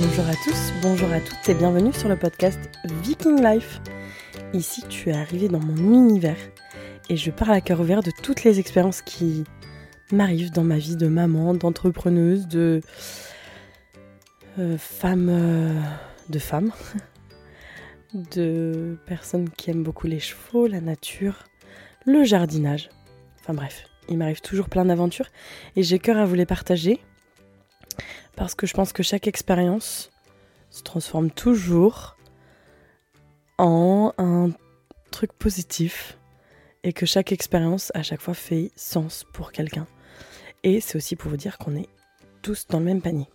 Bonjour à tous, bonjour à toutes et bienvenue sur le podcast Viking Life. Ici, tu es arrivé dans mon univers et je parle à cœur ouvert de toutes les expériences qui m'arrivent dans ma vie de maman, d'entrepreneuse, de euh, femme, euh, de femme, de personnes qui aiment beaucoup les chevaux, la nature, le jardinage. Enfin bref, il m'arrive toujours plein d'aventures et j'ai cœur à vous les partager parce que je pense que chaque expérience se transforme toujours en un truc positif et que chaque expérience à chaque fois fait sens pour quelqu'un. Et c'est aussi pour vous dire qu'on est tous dans le même panier.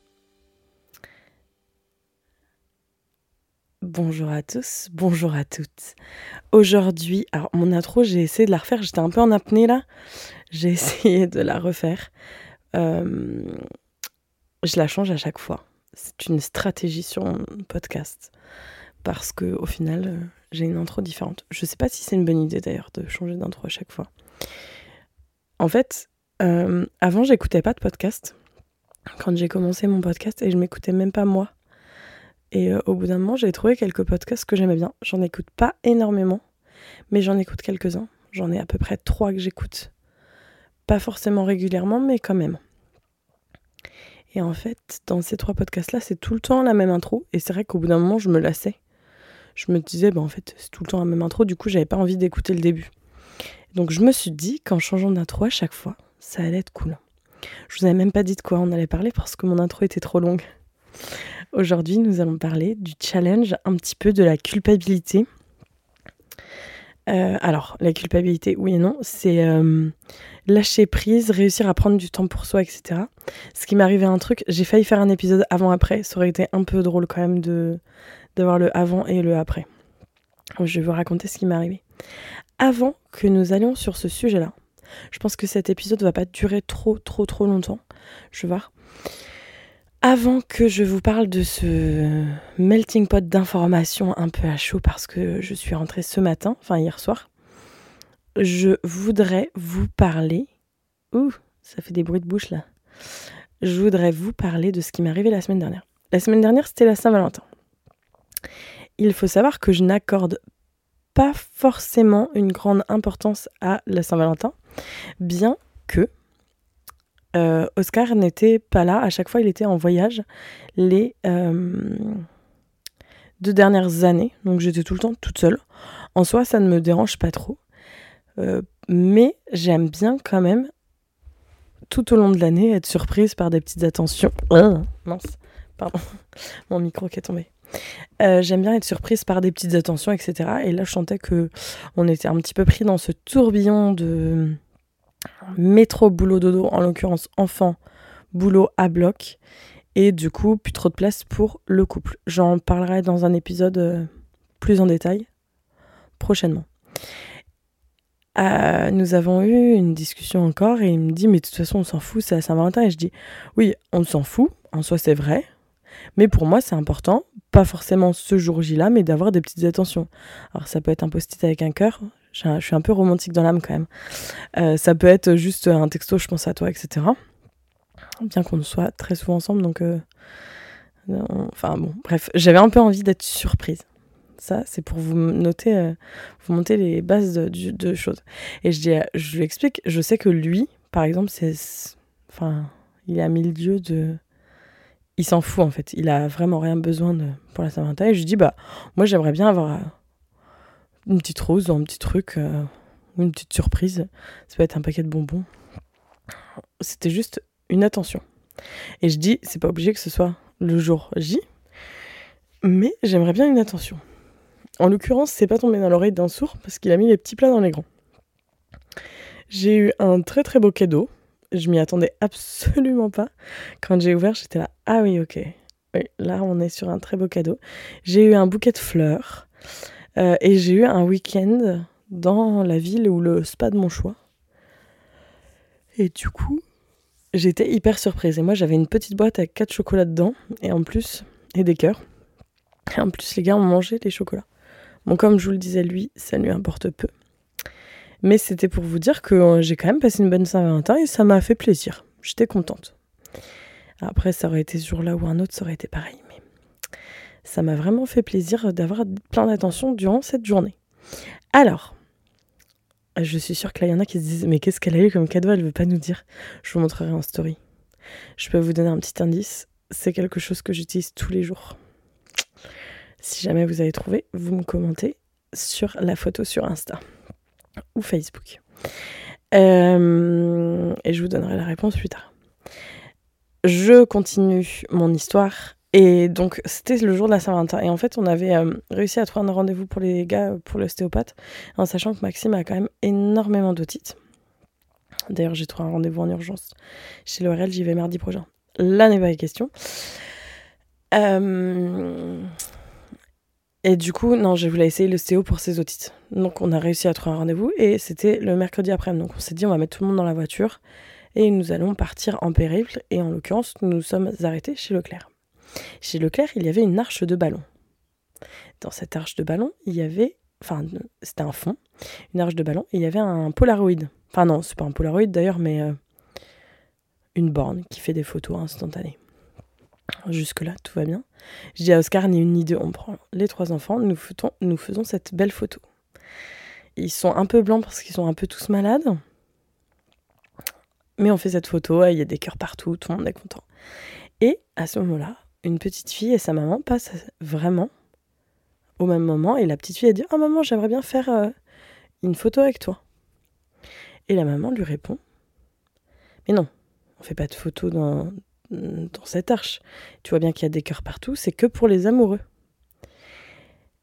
Bonjour à tous, bonjour à toutes. Aujourd'hui, alors mon intro, j'ai essayé de la refaire, j'étais un peu en apnée là. J'ai essayé de la refaire. Euh, je la change à chaque fois. C'est une stratégie sur un podcast. Parce que au final, euh, j'ai une intro différente. Je sais pas si c'est une bonne idée d'ailleurs de changer d'intro à chaque fois. En fait, euh, avant, j'écoutais pas de podcast. Quand j'ai commencé mon podcast et je m'écoutais même pas moi. Et euh, au bout d'un moment, j'ai trouvé quelques podcasts que j'aimais bien. J'en écoute pas énormément, mais j'en écoute quelques-uns. J'en ai à peu près trois que j'écoute. Pas forcément régulièrement, mais quand même. Et en fait, dans ces trois podcasts-là, c'est tout le temps la même intro. Et c'est vrai qu'au bout d'un moment, je me lassais. Je me disais, bah, en fait, c'est tout le temps la même intro. Du coup, j'avais pas envie d'écouter le début. Donc, je me suis dit qu'en changeant d'intro à chaque fois, ça allait être cool. Je vous avais même pas dit de quoi on allait parler parce que mon intro était trop longue. Aujourd'hui, nous allons parler du challenge, un petit peu de la culpabilité. Euh, alors, la culpabilité, oui et non, c'est euh, lâcher prise, réussir à prendre du temps pour soi, etc. Ce qui m'est arrivé un truc, j'ai failli faire un épisode avant-après, ça aurait été un peu drôle quand même de d'avoir le avant et le après. Je vais vous raconter ce qui m'est arrivé. Avant que nous allions sur ce sujet-là, je pense que cet épisode va pas durer trop, trop, trop longtemps. Je vais voir. Avant que je vous parle de ce melting pot d'informations un peu à chaud parce que je suis rentrée ce matin, enfin hier soir, je voudrais vous parler. Ouh, ça fait des bruits de bouche là. Je voudrais vous parler de ce qui m'est arrivé la semaine dernière. La semaine dernière, c'était la Saint-Valentin. Il faut savoir que je n'accorde pas forcément une grande importance à la Saint-Valentin, bien que euh, Oscar n'était pas là. À chaque fois, il était en voyage les euh, deux dernières années. Donc j'étais tout le temps toute seule. En soi, ça ne me dérange pas trop. Euh, mais j'aime bien quand même, tout au long de l'année, être surprise par des petites attentions. Oh, mince, pardon, mon micro qui est tombé. J'aime bien être surprise par des petites attentions, etc. Et là, je sentais que on était un petit peu pris dans ce tourbillon de métro, boulot, dodo, en l'occurrence enfant, boulot à bloc. Et du coup, plus trop de place pour le couple. J'en parlerai dans un épisode euh, plus en détail prochainement. Euh, nous avons eu une discussion encore et il me dit mais de toute façon on s'en fout, c'est à Saint-Valentin et je dis oui on s'en fout, en soi c'est vrai, mais pour moi c'est important, pas forcément ce jour J là, mais d'avoir des petites attentions. Alors ça peut être un post-it avec un cœur, je suis un peu romantique dans l'âme quand même. Euh, ça peut être juste un texto je pense à toi, etc. Bien qu'on soit très souvent ensemble donc... Euh, enfin bon, bref, j'avais un peu envie d'être surprise. Ça, c'est pour vous noter, euh, vous monter les bases de, choses. Et je, dis, je lui explique, je sais que lui, par exemple, c'est. Enfin, il est à mille lieues de. Il s'en fout en fait. Il a vraiment rien besoin de, pour la Saint-Valentin. Et je lui dis, bah, moi j'aimerais bien avoir une petite rose un petit truc, euh, une petite surprise. Ça peut être un paquet de bonbons. C'était juste une attention. Et je dis, c'est pas obligé que ce soit le jour J, mais j'aimerais bien une attention. En l'occurrence, c'est pas tombé dans l'oreille d'un sourd parce qu'il a mis les petits plats dans les grands. J'ai eu un très très beau cadeau. Je m'y attendais absolument pas. Quand j'ai ouvert, j'étais là. Ah oui, ok. Oui, là, on est sur un très beau cadeau. J'ai eu un bouquet de fleurs. Euh, et j'ai eu un week-end dans la ville ou le spa de mon choix. Et du coup, j'étais hyper surprise. Et moi, j'avais une petite boîte avec quatre chocolats dedans. Et en plus, et des cœurs. Et en plus, les gars ont mangé les chocolats. Bon, comme je vous le disais, lui, ça lui importe peu. Mais c'était pour vous dire que euh, j'ai quand même passé une bonne Saint-Valentin et ça m'a fait plaisir. J'étais contente. Après, ça aurait été ce jour-là ou un autre, ça aurait été pareil. Ça m'a vraiment fait plaisir d'avoir plein d'attention durant cette journée. Alors, je suis sûre que là, il y en a qui se disent Mais qu'est-ce qu'elle a eu comme cadeau? Elle veut pas nous dire. Je vous montrerai en story. Je peux vous donner un petit indice. C'est quelque chose que j'utilise tous les jours. Si jamais vous avez trouvé, vous me commentez sur la photo sur Insta ou Facebook. Euh, et je vous donnerai la réponse plus tard. Je continue mon histoire. Et donc, c'était le jour de la Saint-Valentin. Et en fait, on avait euh, réussi à trouver un rendez-vous pour les gars, pour l'ostéopathe, en sachant que Maxime a quand même énormément d'otites. D'ailleurs, j'ai trouvé un rendez-vous en urgence chez L'Oréal, j'y vais mardi prochain. Là n'est pas la question. Euh, et du coup, non, je voulais essayer l'ostéo pour ses otites. Donc, on a réussi à trouver un rendez-vous et c'était le mercredi après-midi. Donc, on s'est dit, on va mettre tout le monde dans la voiture et nous allons partir en périple. Et en l'occurrence, nous nous sommes arrêtés chez Leclerc. Chez Leclerc, il y avait une arche de ballon. Dans cette arche de ballon, il y avait, enfin, c'était un fond, une arche de ballon, il y avait un Polaroid. Enfin non, c'est pas un Polaroid d'ailleurs, mais euh, une borne qui fait des photos instantanées. Jusque-là, tout va bien. Je dis à Oscar, ni une ni deux, on prend les trois enfants, nous nous faisons cette belle photo. Ils sont un peu blancs parce qu'ils sont un peu tous malades. Mais on fait cette photo, il y a des cœurs partout, tout le monde est content. Et à ce moment-là, une petite fille et sa maman passent vraiment au même moment. Et la petite fille a dit Oh maman, j'aimerais bien faire euh, une photo avec toi. Et la maman lui répond Mais non, on fait pas de photo dans, dans cette arche. Tu vois bien qu'il y a des cœurs partout, c'est que pour les amoureux.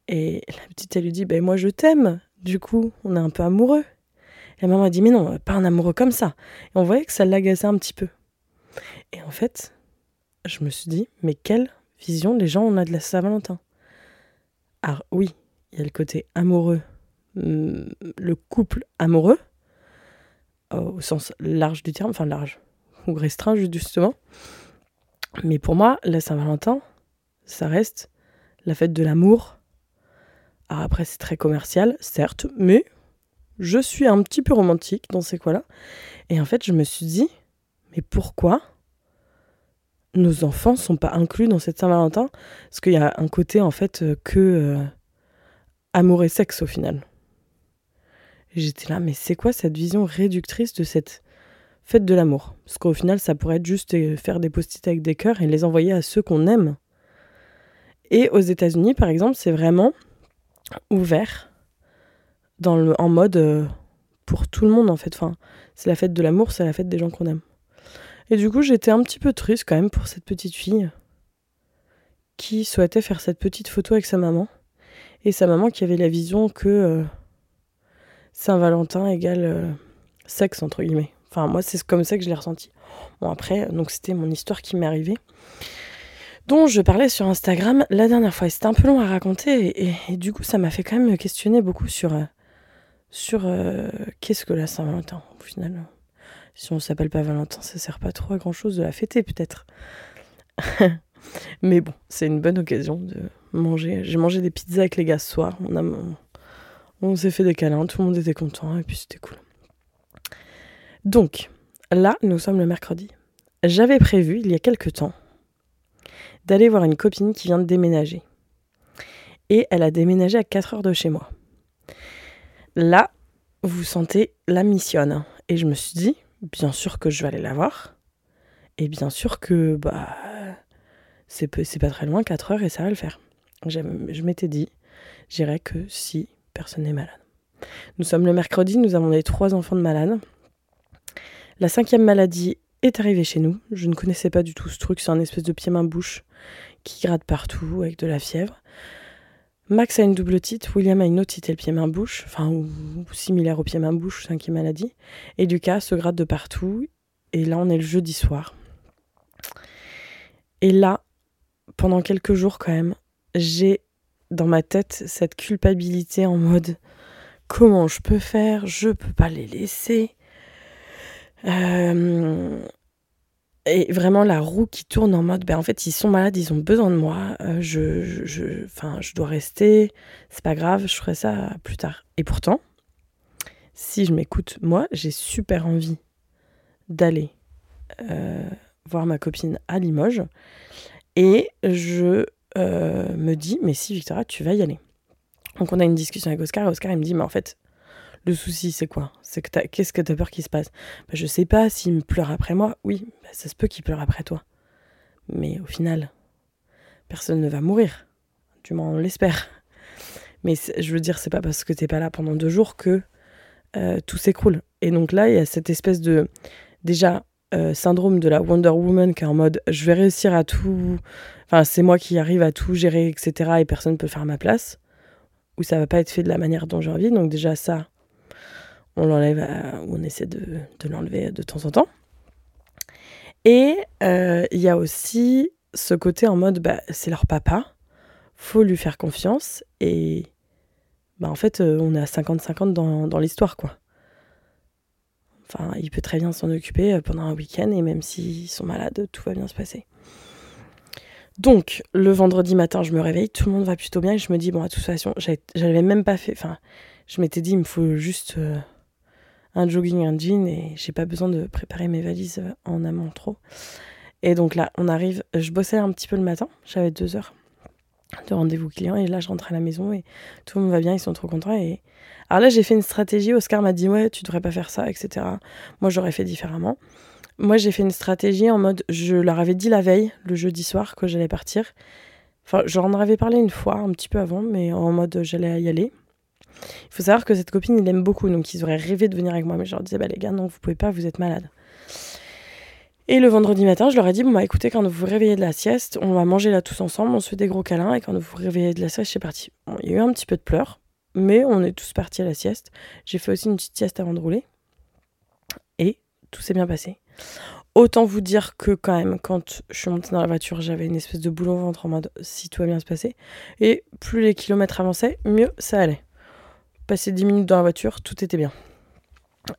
Et la petite, elle lui dit Ben moi je t'aime, du coup, on est un peu amoureux. La maman a dit Mais non, pas un amoureux comme ça. Et on voyait que ça l'agaçait un petit peu. Et en fait, je me suis dit Mais quelle vision les gens ont de la Saint-Valentin Alors, oui, il y a le côté amoureux, mm, le couple amoureux, au sens large du terme, enfin large, ou restreint justement. Mais pour moi, la Saint-Valentin, ça reste la fête de l'amour. Alors après, c'est très commercial, certes, mais je suis un petit peu romantique dans ces quoi-là. Et en fait, je me suis dit, mais pourquoi nos enfants sont pas inclus dans cette Saint-Valentin Parce qu'il y a un côté, en fait, euh, que euh, amour et sexe au final. J'étais là, mais c'est quoi cette vision réductrice de cette faites de l'amour? Parce qu'au final, ça pourrait être juste euh, faire des post-it avec des cœurs et les envoyer à ceux qu'on aime. Et aux États-Unis, par exemple, c'est vraiment ouvert dans le, en mode pour tout le monde, en fait. Enfin, c'est la fête de l'amour, c'est la fête des gens qu'on aime. Et du coup, j'étais un petit peu triste quand même pour cette petite fille qui souhaitait faire cette petite photo avec sa maman. Et sa maman qui avait la vision que euh, Saint-Valentin égale sexe, entre guillemets. Enfin, moi, c'est comme ça que je l'ai ressenti. Bon, après, donc c'était mon histoire qui m'est arrivée, dont je parlais sur Instagram la dernière fois. C'était un peu long à raconter, et, du coup, ça m'a fait quand même questionner beaucoup sur, euh, sur euh, qu'est-ce que la Saint-Valentin, au final. Si on s'appelle pas Valentin, ça sert pas trop à grand chose de la fêter, peut-être. Mais bon, c'est une bonne occasion de manger. J'ai mangé des pizzas avec les gars ce soir. On, a, on s'est fait des câlins, tout le monde était content, et puis c'était cool. Donc, là, nous sommes le mercredi. J'avais prévu, il y a quelque temps, d'aller voir une copine qui vient de déménager. Et elle a déménagé à 4 heures de chez moi. Là, vous sentez la missionne. Et je me suis dit, bien sûr que je vais aller la voir. Et bien sûr que, bah, c'est pas très loin, 4 heures, et ça va le faire. Je m'étais dit, j'irai que si personne n'est malade. Nous sommes le mercredi, nous avons les trois enfants de malades. La cinquième maladie est arrivée chez nous. Je ne connaissais pas du tout ce truc. C'est un espèce de pied-main-bouche qui gratte partout avec de la fièvre. Max a une double otite, William a une otite et le pied-main-bouche, enfin, ou, similaire au pied-main-bouche, cinquième maladie. Et Lucas se gratte de partout. Et là, on est le jeudi soir. Et là, pendant quelques jours quand même, j'ai dans ma tête cette culpabilité en mode comment je peux faire, je peux pas les laisser. Euh, et vraiment la roue qui tourne en mode, ben en fait ils sont malades, ils ont besoin de moi, euh, je, je, enfin, je dois rester, c'est pas grave, je ferai ça plus tard. Et pourtant, si je m'écoute, moi j'ai super envie d'aller euh, voir ma copine à Limoges et je euh, me dit Mais si, Victoria, tu vas y aller. Donc, on a une discussion avec Oscar et Oscar, il me dit Mais en fait, le souci, c'est quoi? C'est que qu'est-ce que tu as peur qu'il se passe? Bah, Je sais pas, s'il me pleure après moi, oui, bah, ça se peut qu'il pleure après toi. Mais au final, personne ne va mourir. Du moins, on l'espère. Mais je veux dire, c'est pas parce que t'es pas là pendant deux jours que euh, tout s'écroule. Et donc là, il y a cette espèce de. Déjà, euh, syndrome de la Wonder Woman qui est en mode je vais réussir à tout. Enfin, c'est moi qui arrive à tout gérer, etc. Et personne ne peut faire ma place. Ou ça va pas être fait de la manière dont j'ai envie. Donc, déjà, ça, on l'enlève on essaie de, l'enlever de temps en temps. Et euh, il y a aussi ce côté en mode bah, c'est leur papa, faut lui faire confiance et bah, en fait euh, on est à 50-50 dans, l'histoire quoi. Enfin, il peut très bien s'en occuper euh, pendant un week-end et même s'ils sont malades, tout va bien se passer. Donc, le vendredi matin, je me réveille, tout le monde va plutôt bien et je me dis, bon, à toute façon, j'avais même pas fait. Enfin, je m'étais dit, il me faut juste un jogging, un jean et j'ai pas besoin de préparer mes valises euh, en amont trop. Et donc là, on arrive, je bossais un petit peu le matin, j'avais deux heures de rendez-vous client et là je rentre à la maison et tout le monde va bien, ils sont trop contents et alors là j'ai fait une stratégie, Oscar m'a dit ouais tu devrais pas faire ça, etc. Moi j'aurais fait différemment. Moi j'ai fait une stratégie en mode, je leur avais dit la veille, le jeudi soir, que j'allais partir. Enfin j'en avais parlé une fois, un petit peu avant, mais en mode j'allais y aller. Il faut savoir que cette copine, il aime beaucoup, donc ils auraient rêvé de venir avec moi. Mais je leur disais, bah les gars, non, vous pouvez pas, vous êtes malades. Et le vendredi matin, je leur ai dit, bon bah écoutez, quand vous vous réveillez de la sieste, on va manger là tous ensemble, on se fait des gros câlins, et quand vous vous réveillez de la sieste, c'est parti. il y a eu un petit peu de pleurs, mais on est tous partis à la sieste. J'ai fait aussi une petite sieste avant de rouler. Et tout s'est bien passé. Autant vous dire que quand même, quand je suis montée dans la voiture, j'avais une espèce de boule au ventre en mode si tout va bien se passer. Et plus les kilomètres avançaient, mieux ça allait. Passé 10 minutes dans la voiture, tout était bien.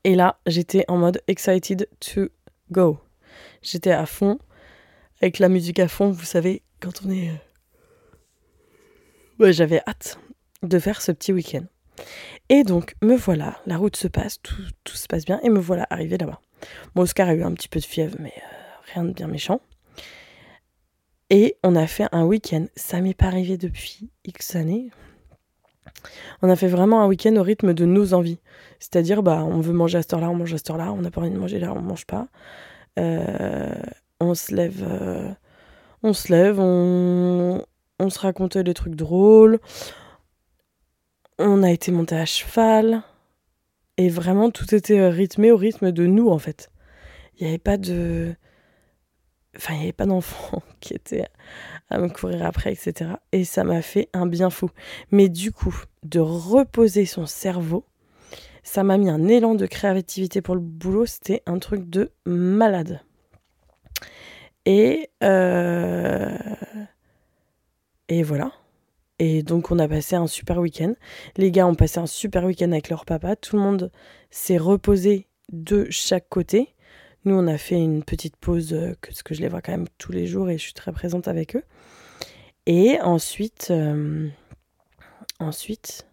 Et là, j'étais en mode excited to go. J'étais à fond, avec la musique à fond, vous savez, quand on est... Euh, ouais, j'avais hâte de faire ce petit week-end. Et donc, me voilà, la route se passe, tout, se passe bien, et me voilà arrivé là-bas. Mon Oscar a eu un petit peu de fièvre, mais euh, rien de bien méchant. Et on a fait un week-end. Ça m'est pas arrivé depuis X années, on a fait vraiment un week-end au rythme de nos envies. C'est-à-dire, bah, on veut manger à cette heure-là, on mange à cette heure-là, on n'a pas envie de manger là, on mange pas. Euh, on se lève, euh, on se lève, on, on se racontait des trucs drôles. On a été monté à cheval. Et vraiment, tout était rythmé au rythme de nous, en fait. Il n'y avait pas de. Enfin, il n'y avait pas d'enfant qui était à me courir après, etc. Et ça m'a fait un bien fou. Mais du coup, de reposer son cerveau, ça m'a mis un élan de créativité pour le boulot. C'était un truc de malade. Et, euh, et voilà. Et donc on a passé un super week-end. Les gars ont passé un super week-end avec leur papa. Tout le monde s'est reposé de chaque côté. Nous, on a fait une petite pause, euh, parce que je les vois quand même tous les jours et je suis très présente avec eux. Et ensuite, euh, ensuite,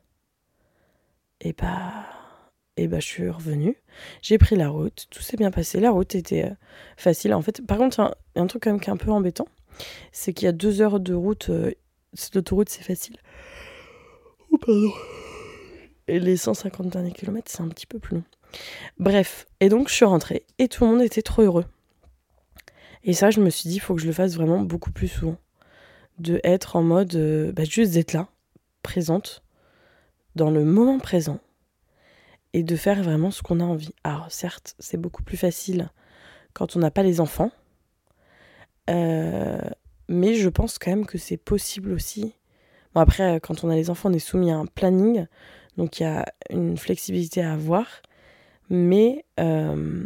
et eh bah, et eh bah, je suis revenue. J'ai pris la route, tout s'est bien passé. La route était euh, facile. En fait, par contre, a un truc quand même qui est un peu embêtant, c'est qu'il y a deux heures de route. cette c'est facile. Oh, pardon. Et les 150 derniers kilomètres, c'est un petit peu plus long. Bref, et donc je suis rentrée et tout le monde était trop heureux. Et ça, je me suis dit, il faut que je le fasse vraiment beaucoup plus souvent. De être en mode, euh, bah, juste d'être là, présente, dans le moment présent, et de faire vraiment ce qu'on a envie. Alors certes, c'est beaucoup plus facile quand on n'a pas les enfants, euh, mais je pense quand même que c'est possible aussi. Bon après, quand on a les enfants, on est soumis à un planning, donc il y a une flexibilité à avoir. Mais euh,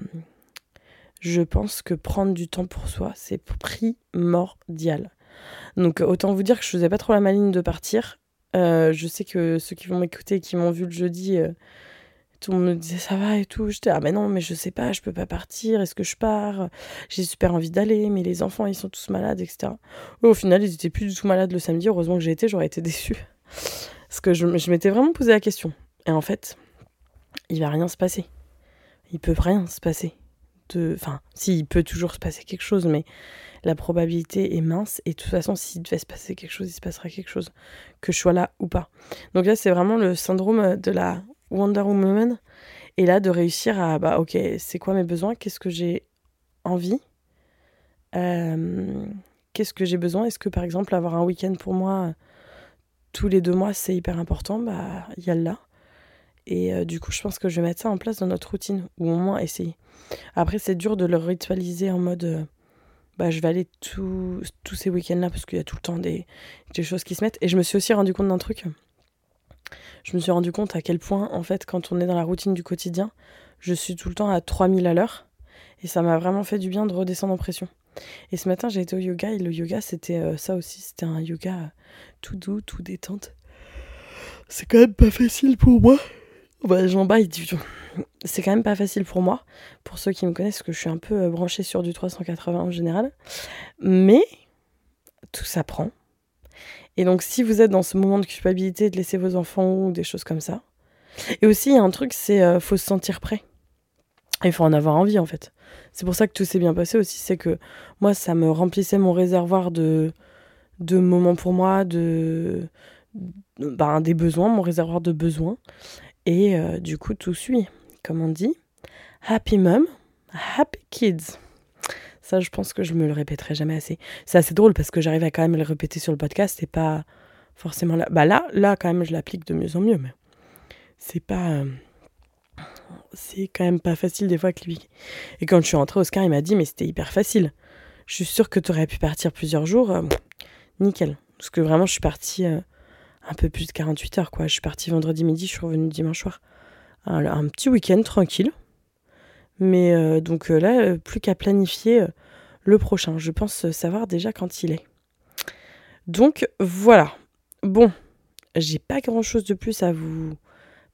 je pense que prendre du temps pour soi, c'est primordial. Donc autant vous dire que je faisais pas trop la maligne de partir. Euh, je sais que ceux qui vont m'écouter, qui m'ont vu le jeudi, euh, tout le monde me disait ça va et tout. J'étais ah mais non mais je sais pas, je peux pas partir. Est-ce que je pars? J'ai super envie d'aller, mais les enfants ils sont tous malades, etc. au final ils étaient plus du tout malades le samedi. Heureusement que j'ai été, j'aurais été déçue parce que je, je m'étais vraiment posé la question. Et en fait, il va rien se passer il peut rien se passer. de. Enfin, s'il peut toujours se passer quelque chose, mais la probabilité est mince. Et de toute façon, s'il devait se passer quelque chose, il se passera quelque chose, que je sois là ou pas. Donc là, c'est vraiment le syndrome de la Wonder Woman. Et là, de réussir à, bah, ok, c'est quoi mes besoins? Qu'est-ce que j'ai envie? Euh, Qu'est-ce que j'ai besoin? Est-ce que, par exemple, avoir un week-end pour moi tous les deux mois, c'est hyper important? Bah, il y a là. Et euh, du coup, je pense que je vais mettre ça en place dans notre routine, ou au moins essayer. Après, c'est dur de le ritualiser en mode euh, bah, je vais aller tous ces week-ends-là parce qu'il y a tout le temps des, des, choses qui se mettent. Et je me suis aussi rendu compte d'un truc. Je me suis rendu compte à quel point, en fait, quand on est dans la routine du quotidien, je suis tout le temps à 3000 à l'heure. Et ça m'a vraiment fait du bien de redescendre en pression. Et ce matin, j'ai été au yoga et le yoga, c'était euh, ça aussi. C'était un yoga tout doux, tout détente. C'est quand même pas facile pour moi. Bah, j'en baille du tout. C'est quand même pas facile pour moi. Pour ceux qui me connaissent, que je suis un peu euh, branchée sur du 380 en général. Mais tout s'apprend. Et donc, si vous êtes dans ce moment de culpabilité de laisser vos enfants ou des choses comme ça. Et aussi, il y a un truc, c'est euh, faut se sentir prêt. Il faut en avoir envie, en fait. C'est pour ça que tout s'est bien passé aussi. C'est que moi, ça me remplissait mon réservoir de, de moments pour moi, de, ben, des besoins, mon réservoir de besoins. Et euh, du coup, tout suit, comme on dit. Happy mom, happy kids. Ça, je pense que je me le répéterai jamais assez. C'est assez drôle parce que j'arrive à quand même le répéter sur le podcast et pas forcément là. Bah là, là quand même, je l'applique de mieux en mieux, mais c'est pas. Euh, c'est quand même pas facile des fois à cliquer. Et quand je suis rentrée, Oscar, il m'a dit, mais c'était hyper facile. Je suis sûre que tu aurais pu partir plusieurs jours. Euh, nickel. Parce que vraiment, je suis partie un peu plus de 48 heures, quoi. Je suis partie vendredi midi, je suis revenue dimanche soir. un petit week-end tranquille. Mais euh, donc euh, là, euh, plus qu'à planifier le prochain. Je pense savoir déjà quand il est. Donc voilà. Bon, j'ai pas grand chose de plus à vous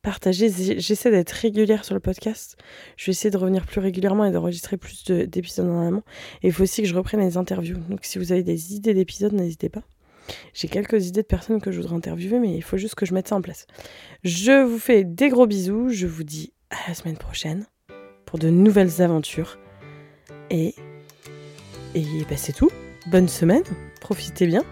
partager. J'essaie d'être régulière sur le podcast. Je vais essayer de revenir plus régulièrement et d'enregistrer plus d'épisodes en amont. Et il faut aussi que je reprenne les interviews. Donc si vous avez des idées d'épisodes, n'hésitez pas. J'ai quelques idées de personnes que je voudrais interviewer, mais il faut juste que je mette ça en place. Je vous fais des gros bisous. Je vous dis à la semaine prochaine pour de nouvelles aventures. Et, et bah, c'est tout. Bonne semaine. Profitez bien.